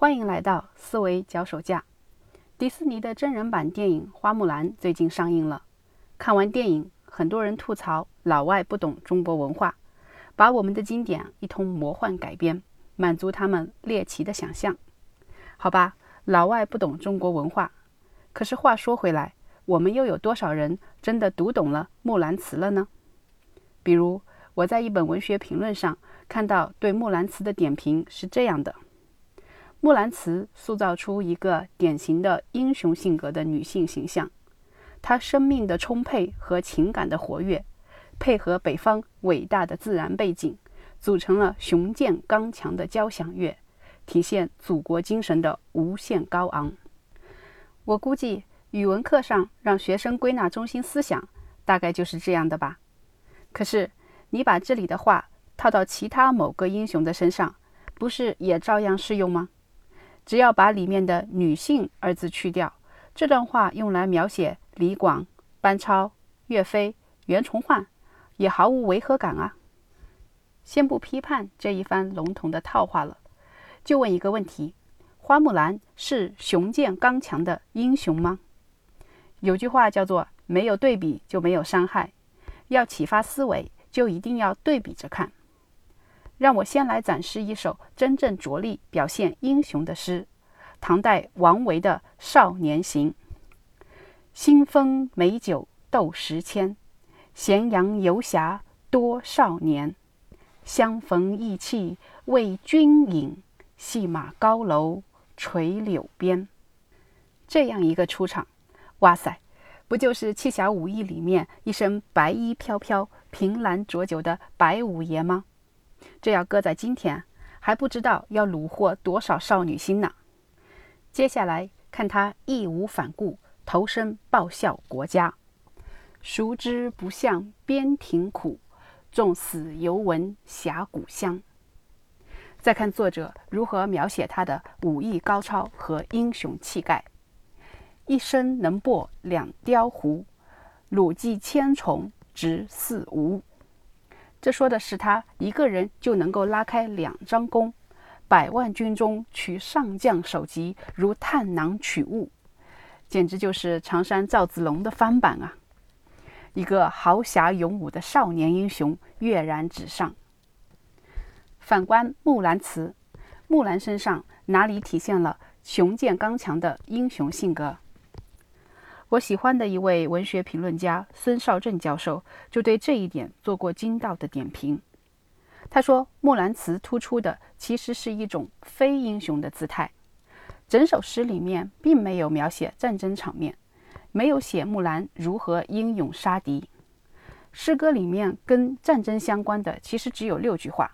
欢迎来到思维脚手架。迪士尼的真人版电影《花木兰》最近上映了。看完电影，很多人吐槽老外不懂中国文化，把我们的经典一通魔幻改编，满足他们猎奇的想象。好吧，老外不懂中国文化。可是话说回来，我们又有多少人真的读懂了《木兰辞》了呢？比如，我在一本文学评论上看到对《木兰辞》的点评是这样的。木兰辞塑造出一个典型的英雄性格的女性形象，她生命的充沛和情感的活跃，配合北方伟大的自然背景，组成了雄健刚强的交响乐，体现祖国精神的无限高昂。我估计语文课上让学生归纳中心思想，大概就是这样的吧。可是你把这里的话套到其他某个英雄的身上，不是也照样适用吗？只要把里面的“女性”二字去掉，这段话用来描写李广、班超、岳飞、袁崇焕，也毫无违和感啊。先不批判这一番笼统的套话了，就问一个问题：花木兰是雄健刚强的英雄吗？有句话叫做“没有对比就没有伤害”，要启发思维，就一定要对比着看。让我先来展示一首真正着力表现英雄的诗，唐代王维的《少年行》：新丰美酒斗十千，咸阳游侠多少年。相逢意气为君饮，系马高楼垂柳边。这样一个出场，哇塞，不就是《七侠五义》里面一身白衣飘飘、凭栏酌酒的白五爷吗？这要搁在今天，还不知道要虏获多少少女心呢。接下来看他义无反顾，投身报效国家。熟知不向边庭苦，纵死犹闻侠骨香。再看作者如何描写他的武艺高超和英雄气概：一生能破两雕壶，鲁骑千重直四无。这说的是他一个人就能够拉开两张弓，百万军中取上将首级如探囊取物，简直就是常山赵子龙的翻版啊！一个豪侠勇武的少年英雄跃然纸上。反观木兰辞，木兰身上哪里体现了雄健刚强的英雄性格？我喜欢的一位文学评论家孙绍正教授就对这一点做过精到的点评。他说：“木兰辞突出的其实是一种非英雄的姿态。整首诗里面并没有描写战争场面，没有写木兰如何英勇杀敌。诗歌里面跟战争相关的其实只有六句话：‘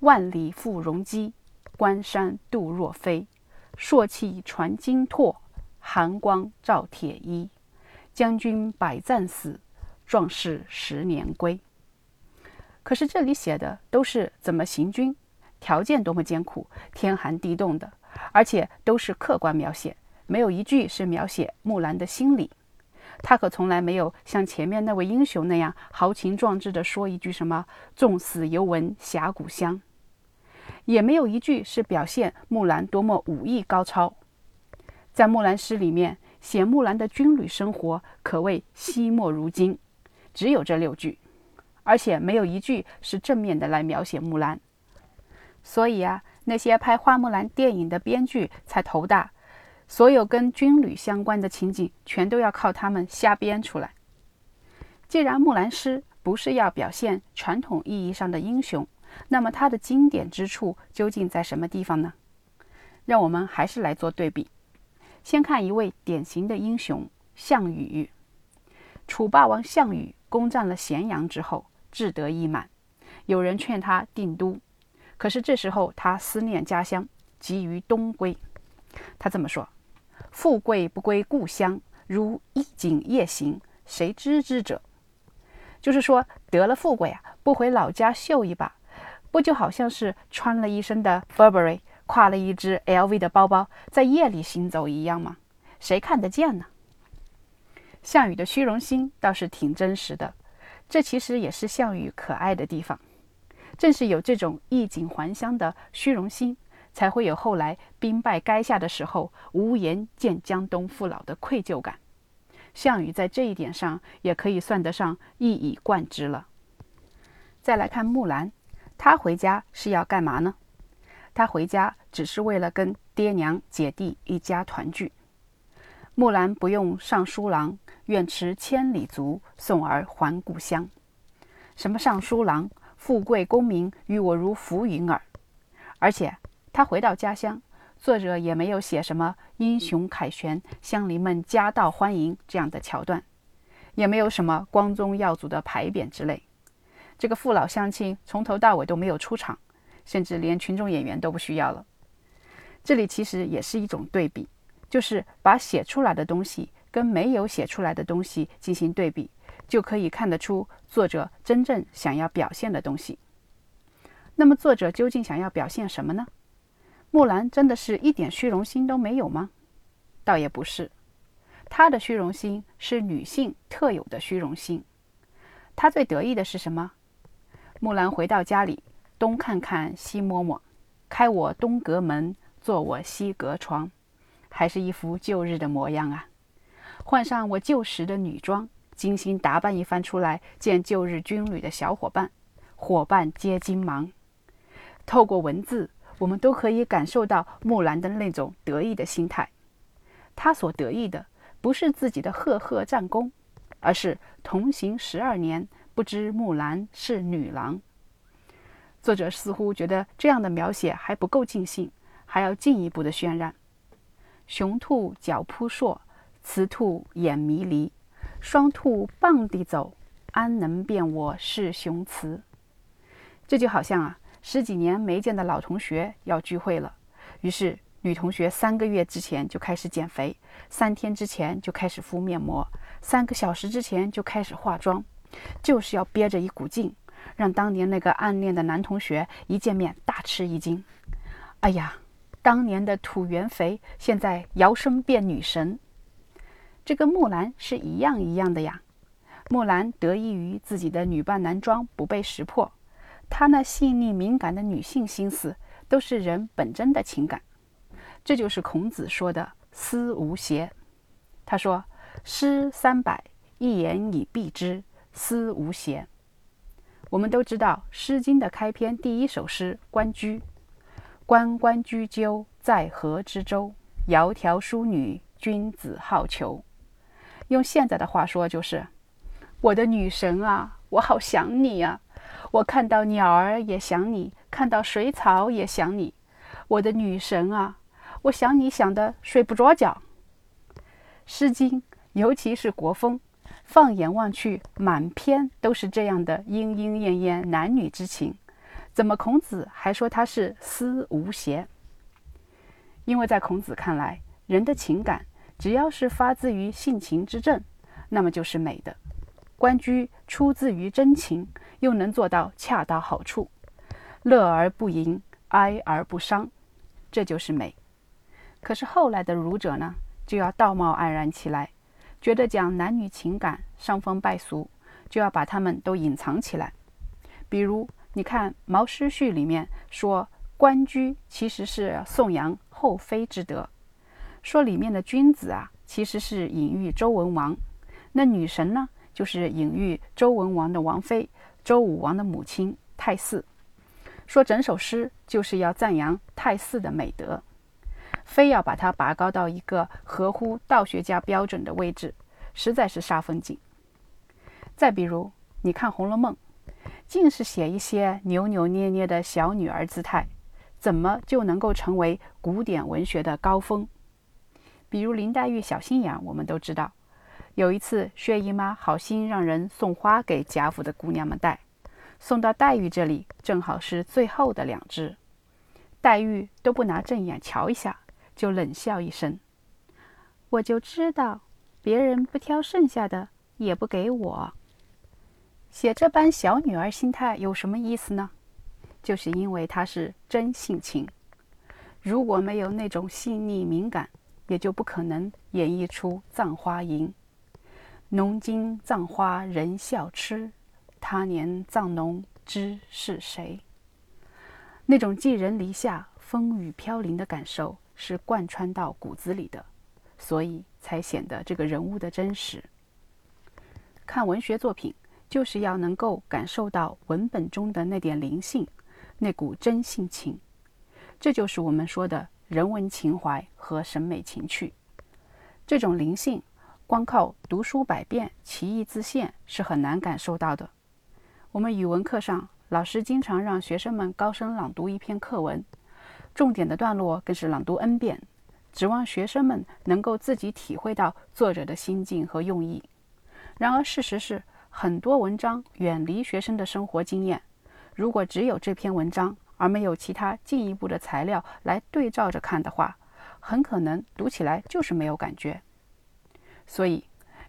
万里赴戎机，关山度若飞，朔气传金柝。’”寒光照铁衣，将军百战死，壮士十年归。可是这里写的都是怎么行军，条件多么艰苦，天寒地冻的，而且都是客观描写，没有一句是描写木兰的心理。他可从来没有像前面那位英雄那样豪情壮志地说一句什么“纵死犹闻侠骨香”，也没有一句是表现木兰多么武艺高超。在《木兰诗》里面写木兰的军旅生活可谓惜墨如金，只有这六句，而且没有一句是正面的来描写木兰。所以啊，那些拍《花木兰》电影的编剧才头大，所有跟军旅相关的情景全都要靠他们瞎编出来。既然《木兰诗》不是要表现传统意义上的英雄，那么它的经典之处究竟在什么地方呢？让我们还是来做对比。先看一位典型的英雄项羽。楚霸王项羽攻占了咸阳之后，志得意满，有人劝他定都，可是这时候他思念家乡，急于东归。他这么说：“富贵不归故乡，如衣锦夜行，谁知之者？”就是说，得了富贵啊，不回老家秀一把，不就好像是穿了一身的 Burberry。挎了一只 LV 的包包，在夜里行走一样吗？谁看得见呢？项羽的虚荣心倒是挺真实的，这其实也是项羽可爱的地方。正是有这种衣锦还乡的虚荣心，才会有后来兵败垓下的时候无颜见江东父老的愧疚感。项羽在这一点上也可以算得上一以贯之了。再来看木兰，她回家是要干嘛呢？她回家只是为了跟爹娘姐弟一家团聚。木兰不用尚书郎，愿驰千里足，送儿还故乡。什么尚书郎，富贵功名与我如浮云耳。而且他回到家乡，作者也没有写什么英雄凯旋，乡邻们夹道欢迎这样的桥段，也没有什么光宗耀祖的牌匾之类。这个父老乡亲从头到尾都没有出场，甚至连群众演员都不需要了。这里其实也是一种对比，就是把写出来的东西跟没有写出来的东西进行对比，就可以看得出作者真正想要表现的东西。那么作者究竟想要表现什么呢？木兰真的是一点虚荣心都没有吗？倒也不是，她的虚荣心是女性特有的虚荣心。她最得意的是什么？木兰回到家里，东看看，西摸摸，开我东阁门，坐我西阁床，还是一副旧日的模样啊！换上我旧时的女装，精心打扮一番出来，见旧日军旅的小伙伴，伙伴皆惊忙。透过文字，我们都可以感受到木兰的那种得意的心态。她所得意的，不是自己的赫赫战功，而是同行十二年。不知木兰是女郎。作者似乎觉得这样的描写还不够尽兴，还要进一步的渲染。雄兔脚扑朔，雌兔眼迷离，双兔傍地走，安能辨我是雄雌？这就好像啊，十几年没见的老同学要聚会了，于是女同学三个月之前就开始减肥，三天之前就开始敷面膜，三个小时之前就开始化妆。就是要憋着一股劲，让当年那个暗恋的男同学一见面大吃一惊。哎呀，当年的土元肥，现在摇身变女神。这个木兰是一样一样的呀。木兰得益于自己的女扮男装不被识破，她那细腻敏感的女性心思，都是人本真的情感。这就是孔子说的“思无邪”。他说：“诗三百，一言以蔽之。”思无邪。我们都知道，《诗经》的开篇第一首诗《关雎》：“关关雎鸠，在河之洲。窈窕淑女，君子好逑。”用现在的话说，就是：“我的女神啊，我好想你呀！我看到鸟儿也想你，看到水草也想你。我的女神啊，我想你想的睡不着觉。”《诗经》，尤其是国风。放眼望去，满篇都是这样的莺莺燕燕男女之情，怎么孔子还说他是思无邪？因为在孔子看来，人的情感只要是发自于性情之正，那么就是美的。关雎出自于真情，又能做到恰到好处，乐而不淫，哀而不伤，这就是美。可是后来的儒者呢，就要道貌岸然起来。觉得讲男女情感伤风败俗，就要把他们都隐藏起来。比如，你看《毛诗序》里面说，关雎其实是颂扬后妃之德，说里面的君子啊，其实是隐喻周文王；那女神呢，就是隐喻周文王的王妃，周武王的母亲太姒。说整首诗就是要赞扬太姒的美德。非要把它拔高到一个合乎道学家标准的位置，实在是煞风景。再比如，你看《红楼梦》，尽是写一些扭扭捏捏的小女儿姿态，怎么就能够成为古典文学的高峰？比如林黛玉小心眼，我们都知道，有一次薛姨妈好心让人送花给贾府的姑娘们戴，送到黛玉这里，正好是最后的两只，黛玉都不拿正眼瞧一下。就冷笑一声，我就知道别人不挑剩下的，也不给我。写这般小女儿心态有什么意思呢？就是因为她是真性情。如果没有那种细腻敏感，也就不可能演绎出《葬花吟》：“浓金葬花人笑痴，他年葬侬知是谁。”那种寄人篱下。风雨飘零的感受是贯穿到骨子里的，所以才显得这个人物的真实。看文学作品，就是要能够感受到文本中的那点灵性，那股真性情。这就是我们说的人文情怀和审美情趣。这种灵性，光靠读书百遍、其义自现是很难感受到的。我们语文课上，老师经常让学生们高声朗读一篇课文，重点的段落更是朗读 n 遍，指望学生们能够自己体会到作者的心境和用意。然而，事实是，很多文章远离学生的生活经验。如果只有这篇文章，而没有其他进一步的材料来对照着看的话，很可能读起来就是没有感觉。所以，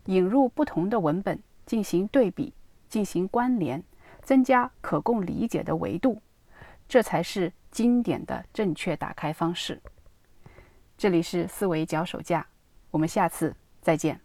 引入不同的文本进行对比、进行关联，增加可供理解的维度，这才是经典的正确打开方式。这里是思维脚手架，我们下次再见。